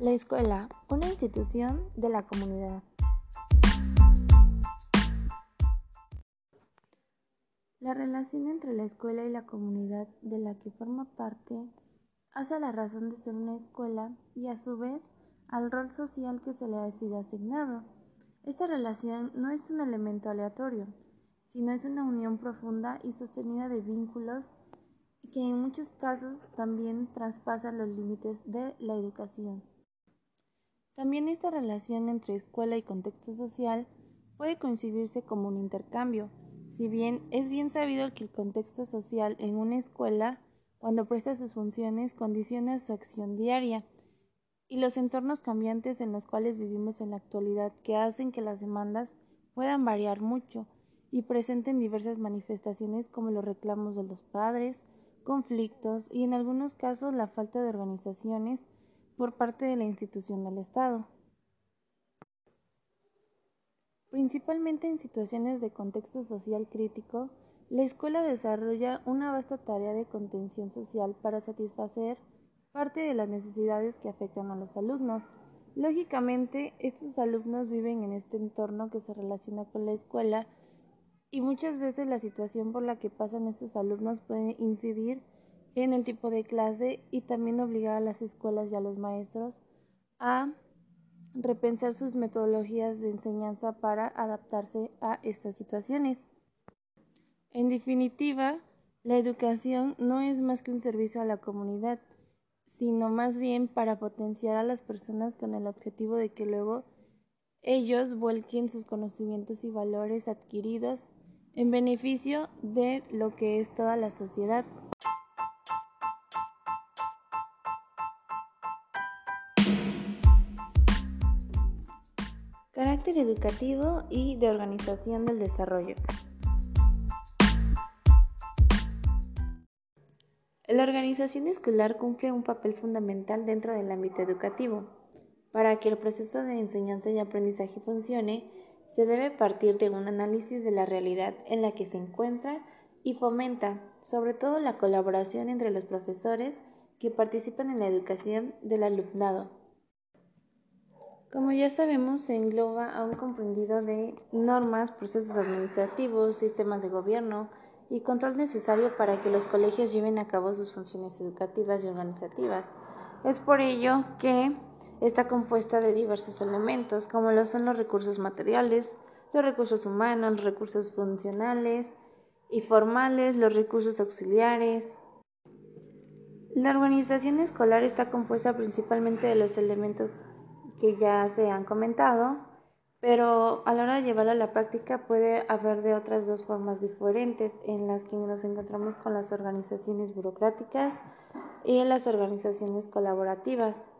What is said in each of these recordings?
La escuela, una institución de la comunidad. La relación entre la escuela y la comunidad de la que forma parte hace la razón de ser una escuela y a su vez al rol social que se le ha sido asignado. Esta relación no es un elemento aleatorio, sino es una unión profunda y sostenida de vínculos que en muchos casos también traspasan los límites de la educación. También esta relación entre escuela y contexto social puede concebirse como un intercambio, si bien es bien sabido que el contexto social en una escuela, cuando presta sus funciones, condiciona su acción diaria, y los entornos cambiantes en los cuales vivimos en la actualidad que hacen que las demandas puedan variar mucho y presenten diversas manifestaciones como los reclamos de los padres, conflictos y en algunos casos la falta de organizaciones por parte de la institución del Estado. Principalmente en situaciones de contexto social crítico, la escuela desarrolla una vasta tarea de contención social para satisfacer parte de las necesidades que afectan a los alumnos. Lógicamente, estos alumnos viven en este entorno que se relaciona con la escuela y muchas veces la situación por la que pasan estos alumnos puede incidir en el tipo de clase y también obligar a las escuelas y a los maestros a repensar sus metodologías de enseñanza para adaptarse a estas situaciones. En definitiva, la educación no es más que un servicio a la comunidad, sino más bien para potenciar a las personas con el objetivo de que luego ellos vuelquen sus conocimientos y valores adquiridos en beneficio de lo que es toda la sociedad. Educativo y de organización del desarrollo. La organización escolar cumple un papel fundamental dentro del ámbito educativo. Para que el proceso de enseñanza y aprendizaje funcione, se debe partir de un análisis de la realidad en la que se encuentra y fomenta, sobre todo, la colaboración entre los profesores que participan en la educación del alumnado. Como ya sabemos, se engloba a un comprendido de normas, procesos administrativos, sistemas de gobierno y control necesario para que los colegios lleven a cabo sus funciones educativas y organizativas. Es por ello que Está compuesta de diversos elementos, como lo son los recursos materiales, los recursos humanos, los recursos funcionales y formales, los recursos auxiliares. La organización escolar está compuesta principalmente de los elementos que ya se han comentado, pero a la hora de llevarla a la práctica puede haber de otras dos formas diferentes en las que nos encontramos con las organizaciones burocráticas y las organizaciones colaborativas.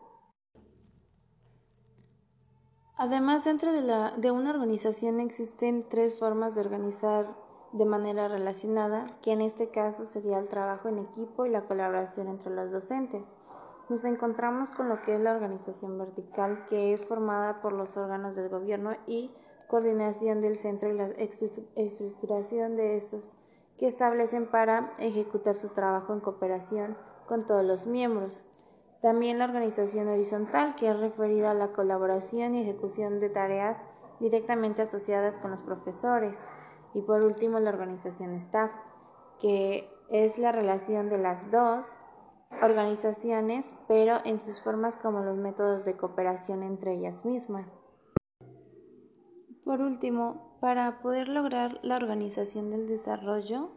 Además, dentro de, la, de una organización existen tres formas de organizar de manera relacionada, que en este caso sería el trabajo en equipo y la colaboración entre los docentes. Nos encontramos con lo que es la organización vertical, que es formada por los órganos del gobierno y coordinación del centro y la estructuración de estos que establecen para ejecutar su trabajo en cooperación con todos los miembros. También la organización horizontal, que es referida a la colaboración y ejecución de tareas directamente asociadas con los profesores. Y por último, la organización staff, que es la relación de las dos organizaciones, pero en sus formas como los métodos de cooperación entre ellas mismas. Por último, para poder lograr la organización del desarrollo,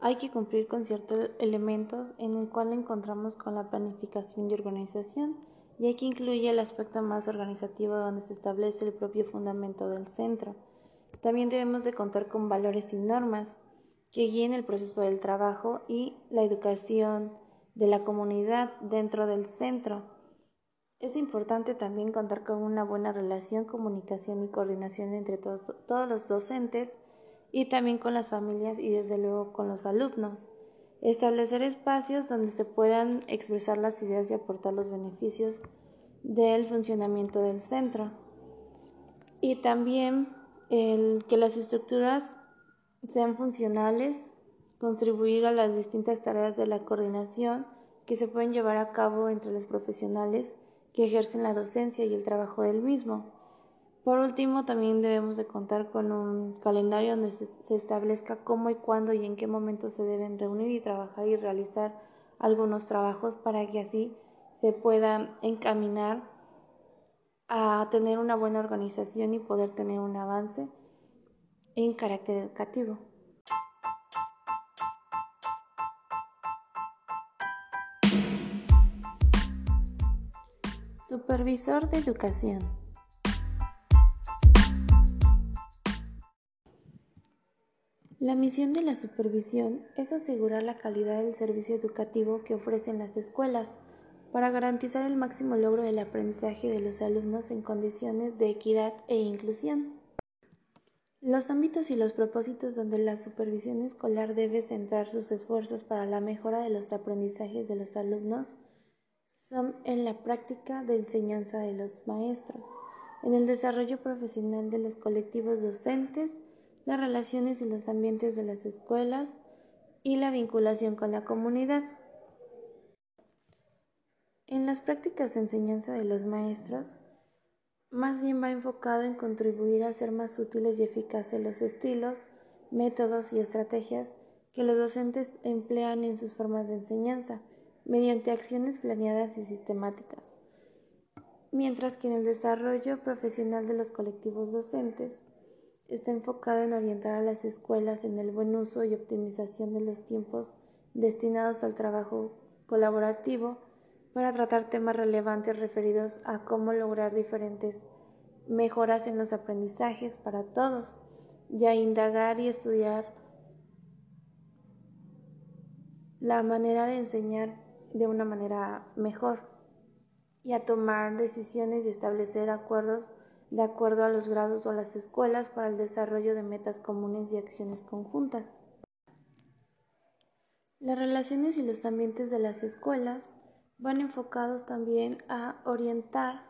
hay que cumplir con ciertos elementos en el cual encontramos con la planificación y organización, y aquí incluye el aspecto más organizativo donde se establece el propio fundamento del centro. También debemos de contar con valores y normas que guíen el proceso del trabajo y la educación de la comunidad dentro del centro. Es importante también contar con una buena relación, comunicación y coordinación entre todos, todos los docentes y también con las familias y desde luego con los alumnos. Establecer espacios donde se puedan expresar las ideas y aportar los beneficios del funcionamiento del centro. Y también el que las estructuras sean funcionales, contribuir a las distintas tareas de la coordinación que se pueden llevar a cabo entre los profesionales que ejercen la docencia y el trabajo del mismo. Por último, también debemos de contar con un calendario donde se establezca cómo y cuándo y en qué momento se deben reunir y trabajar y realizar algunos trabajos para que así se pueda encaminar a tener una buena organización y poder tener un avance en carácter educativo. Supervisor de educación. La misión de la supervisión es asegurar la calidad del servicio educativo que ofrecen las escuelas para garantizar el máximo logro del aprendizaje de los alumnos en condiciones de equidad e inclusión. Los ámbitos y los propósitos donde la supervisión escolar debe centrar sus esfuerzos para la mejora de los aprendizajes de los alumnos son en la práctica de enseñanza de los maestros, en el desarrollo profesional de los colectivos docentes, las relaciones y los ambientes de las escuelas y la vinculación con la comunidad. En las prácticas de enseñanza de los maestros, más bien va enfocado en contribuir a hacer más útiles y eficaces los estilos, métodos y estrategias que los docentes emplean en sus formas de enseñanza, mediante acciones planeadas y sistemáticas, mientras que en el desarrollo profesional de los colectivos docentes está enfocado en orientar a las escuelas en el buen uso y optimización de los tiempos destinados al trabajo colaborativo para tratar temas relevantes referidos a cómo lograr diferentes mejoras en los aprendizajes para todos y a indagar y estudiar la manera de enseñar de una manera mejor y a tomar decisiones y establecer acuerdos de acuerdo a los grados o las escuelas para el desarrollo de metas comunes y acciones conjuntas. Las relaciones y los ambientes de las escuelas van enfocados también a orientar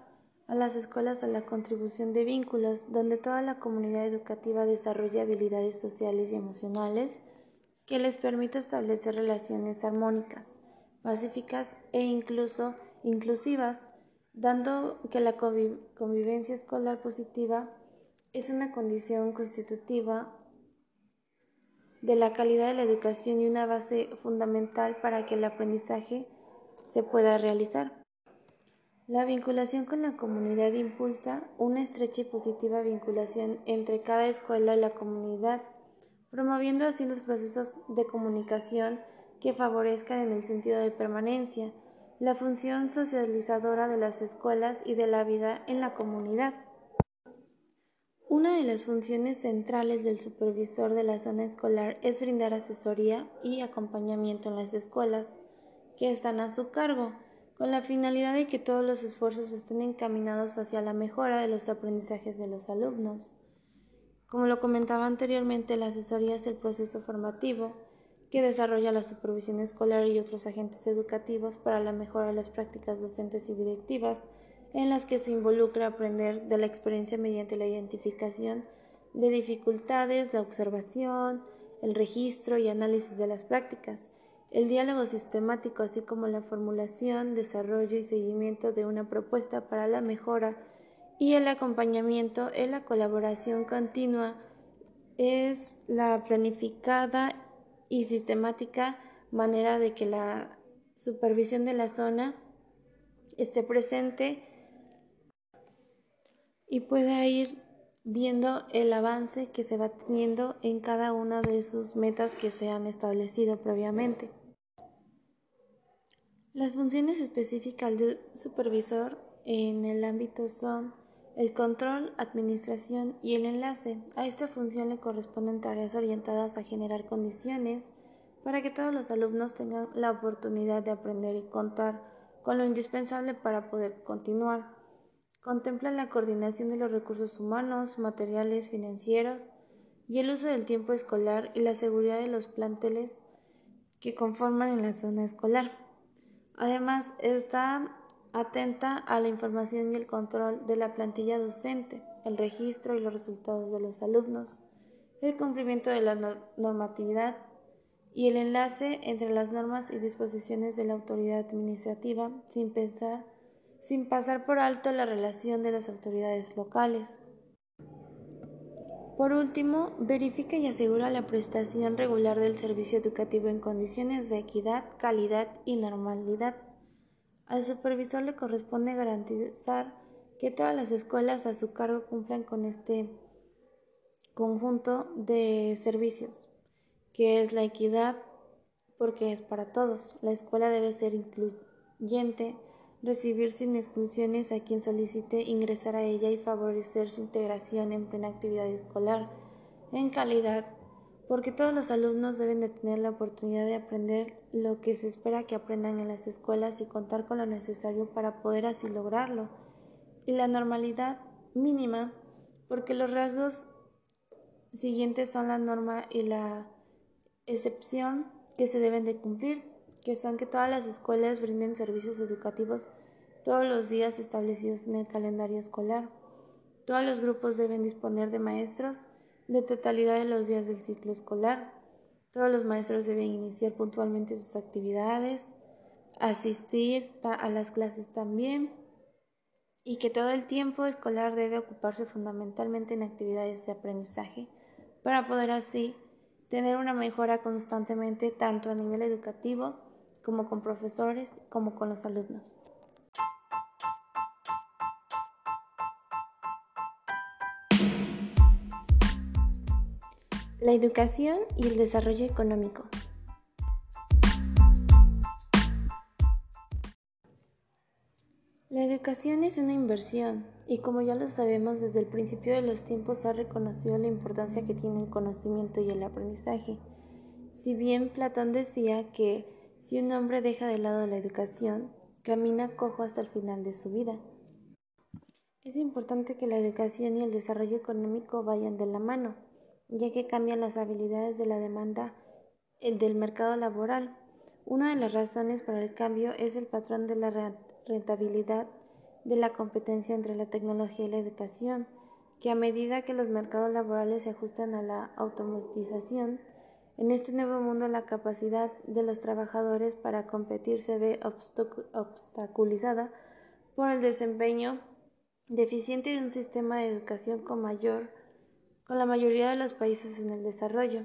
a las escuelas a la contribución de vínculos, donde toda la comunidad educativa desarrolla habilidades sociales y emocionales que les permita establecer relaciones armónicas, pacíficas e incluso inclusivas, dando que la convivencia escolar positiva es una condición constitutiva de la calidad de la educación y una base fundamental para que el aprendizaje se pueda realizar. La vinculación con la comunidad impulsa una estrecha y positiva vinculación entre cada escuela y la comunidad, promoviendo así los procesos de comunicación que favorezcan en el sentido de permanencia la función socializadora de las escuelas y de la vida en la comunidad. Una de las funciones centrales del supervisor de la zona escolar es brindar asesoría y acompañamiento en las escuelas que están a su cargo, con la finalidad de que todos los esfuerzos estén encaminados hacia la mejora de los aprendizajes de los alumnos. Como lo comentaba anteriormente, la asesoría es el proceso formativo que desarrolla la supervisión escolar y otros agentes educativos para la mejora de las prácticas docentes y directivas, en las que se involucra aprender de la experiencia mediante la identificación de dificultades, la observación, el registro y análisis de las prácticas, el diálogo sistemático, así como la formulación, desarrollo y seguimiento de una propuesta para la mejora y el acompañamiento en la colaboración continua. Es la planificada y sistemática manera de que la supervisión de la zona esté presente y pueda ir viendo el avance que se va teniendo en cada una de sus metas que se han establecido previamente. Las funciones específicas del supervisor en el ámbito son el control, administración y el enlace. A esta función le corresponden tareas orientadas a generar condiciones para que todos los alumnos tengan la oportunidad de aprender y contar con lo indispensable para poder continuar. Contempla la coordinación de los recursos humanos, materiales, financieros y el uso del tiempo escolar y la seguridad de los planteles que conforman en la zona escolar. Además, está atenta a la información y el control de la plantilla docente, el registro y los resultados de los alumnos, el cumplimiento de la normatividad y el enlace entre las normas y disposiciones de la autoridad administrativa sin sin pasar por alto la relación de las autoridades locales. Por último, verifica y asegura la prestación regular del servicio educativo en condiciones de equidad, calidad y normalidad. Al supervisor le corresponde garantizar que todas las escuelas a su cargo cumplan con este conjunto de servicios, que es la equidad, porque es para todos. La escuela debe ser incluyente, recibir sin exclusiones a quien solicite ingresar a ella y favorecer su integración en plena actividad escolar, en calidad, porque todos los alumnos deben de tener la oportunidad de aprender lo que se espera que aprendan en las escuelas y contar con lo necesario para poder así lograrlo, y la normalidad mínima, porque los rasgos siguientes son la norma y la excepción que se deben de cumplir que son que todas las escuelas brinden servicios educativos todos los días establecidos en el calendario escolar. Todos los grupos deben disponer de maestros de totalidad de los días del ciclo escolar. Todos los maestros deben iniciar puntualmente sus actividades, asistir a las clases también y que todo el tiempo escolar debe ocuparse fundamentalmente en actividades de aprendizaje para poder así tener una mejora constantemente tanto a nivel educativo como con profesores, como con los alumnos. La educación y el desarrollo económico. La educación es una inversión y como ya lo sabemos desde el principio de los tiempos ha reconocido la importancia que tiene el conocimiento y el aprendizaje. Si bien Platón decía que si un hombre deja de lado la educación, camina cojo hasta el final de su vida. Es importante que la educación y el desarrollo económico vayan de la mano, ya que cambian las habilidades de la demanda eh, del mercado laboral. Una de las razones para el cambio es el patrón de la rentabilidad de la competencia entre la tecnología y la educación, que a medida que los mercados laborales se ajustan a la automatización, en este nuevo mundo la capacidad de los trabajadores para competir se ve obstaculizada por el desempeño deficiente de un sistema de educación con mayor con la mayoría de los países en el desarrollo.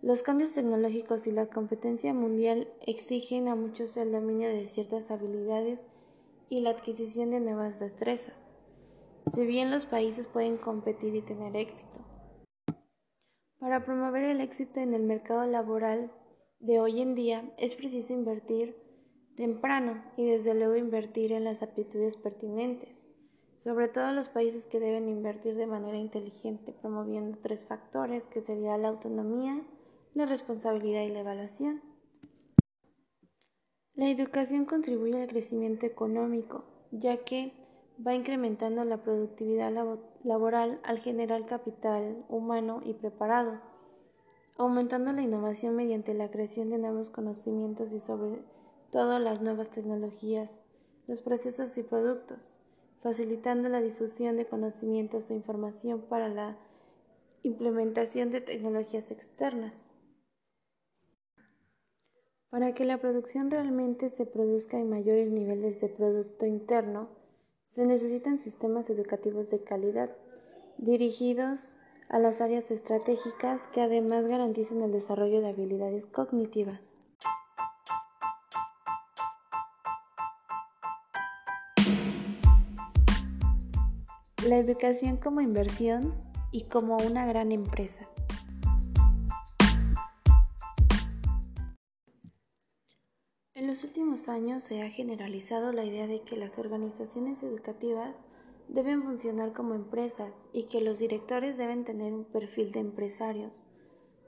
Los cambios tecnológicos y la competencia mundial exigen a muchos el dominio de ciertas habilidades y la adquisición de nuevas destrezas. Si bien los países pueden competir y tener éxito, para promover el éxito en el mercado laboral de hoy en día es preciso invertir temprano y desde luego invertir en las aptitudes pertinentes, sobre todo los países que deben invertir de manera inteligente, promoviendo tres factores que serían la autonomía, la responsabilidad y la evaluación. La educación contribuye al crecimiento económico, ya que va incrementando la productividad laboral al generar capital humano y preparado, aumentando la innovación mediante la creación de nuevos conocimientos y sobre todo las nuevas tecnologías, los procesos y productos, facilitando la difusión de conocimientos e información para la implementación de tecnologías externas. Para que la producción realmente se produzca en mayores niveles de Producto Interno, se necesitan sistemas educativos de calidad, dirigidos a las áreas estratégicas que además garanticen el desarrollo de habilidades cognitivas. La educación como inversión y como una gran empresa. En los últimos años se ha generalizado la idea de que las organizaciones educativas deben funcionar como empresas y que los directores deben tener un perfil de empresarios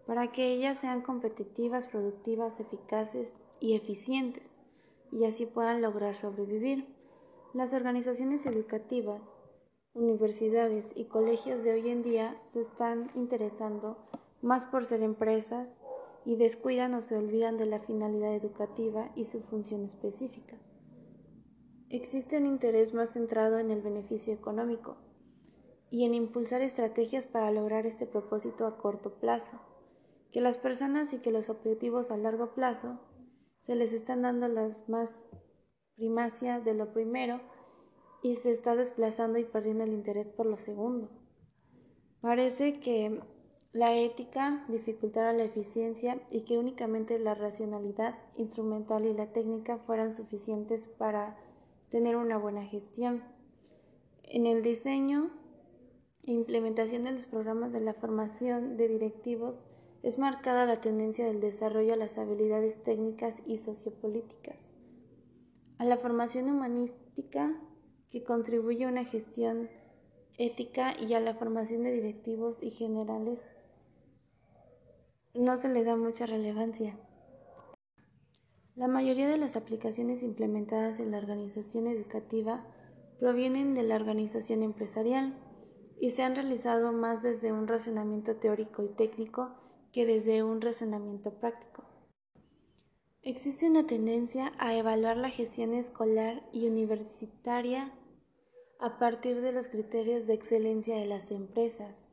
para que ellas sean competitivas, productivas, eficaces y eficientes y así puedan lograr sobrevivir. Las organizaciones educativas, universidades y colegios de hoy en día se están interesando más por ser empresas y descuidan o se olvidan de la finalidad educativa y su función específica. Existe un interés más centrado en el beneficio económico y en impulsar estrategias para lograr este propósito a corto plazo, que las personas y que los objetivos a largo plazo se les están dando las más primacia de lo primero y se está desplazando y perdiendo el interés por lo segundo. Parece que la ética dificultara la eficiencia y que únicamente la racionalidad instrumental y la técnica fueran suficientes para tener una buena gestión. En el diseño e implementación de los programas de la formación de directivos es marcada la tendencia del desarrollo a las habilidades técnicas y sociopolíticas, a la formación humanística que contribuye a una gestión ética y a la formación de directivos y generales no se le da mucha relevancia. La mayoría de las aplicaciones implementadas en la organización educativa provienen de la organización empresarial y se han realizado más desde un razonamiento teórico y técnico que desde un razonamiento práctico. Existe una tendencia a evaluar la gestión escolar y universitaria a partir de los criterios de excelencia de las empresas.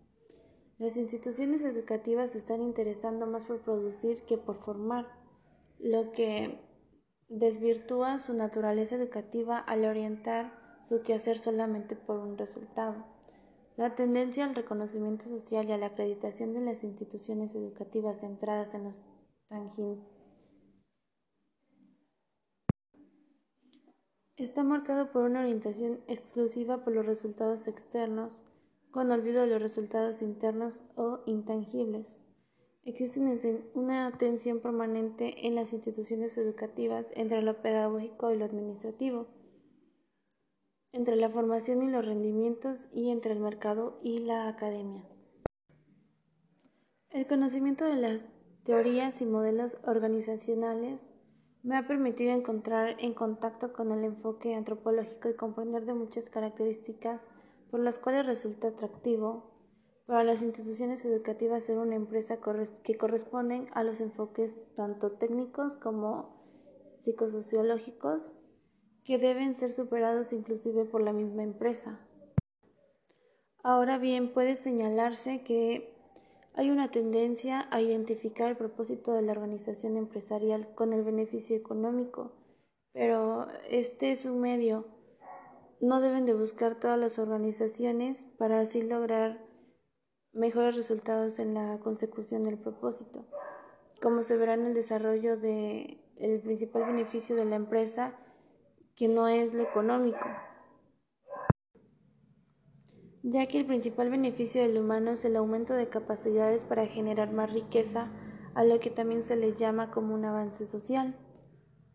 Las instituciones educativas se están interesando más por producir que por formar, lo que desvirtúa su naturaleza educativa al orientar su quehacer solamente por un resultado. La tendencia al reconocimiento social y a la acreditación de las instituciones educativas centradas en los tangibles está marcado por una orientación exclusiva por los resultados externos con olvido de los resultados internos o intangibles. Existe una tensión permanente en las instituciones educativas entre lo pedagógico y lo administrativo, entre la formación y los rendimientos y entre el mercado y la academia. El conocimiento de las teorías y modelos organizacionales me ha permitido encontrar en contacto con el enfoque antropológico y comprender de muchas características por las cuales resulta atractivo para las instituciones educativas ser una empresa que corresponden a los enfoques tanto técnicos como psicosociológicos que deben ser superados inclusive por la misma empresa. Ahora bien, puede señalarse que hay una tendencia a identificar el propósito de la organización empresarial con el beneficio económico, pero este es un medio no deben de buscar todas las organizaciones para así lograr mejores resultados en la consecución del propósito. Como se verá en el desarrollo de el principal beneficio de la empresa que no es lo económico, ya que el principal beneficio del humano es el aumento de capacidades para generar más riqueza, a lo que también se le llama como un avance social.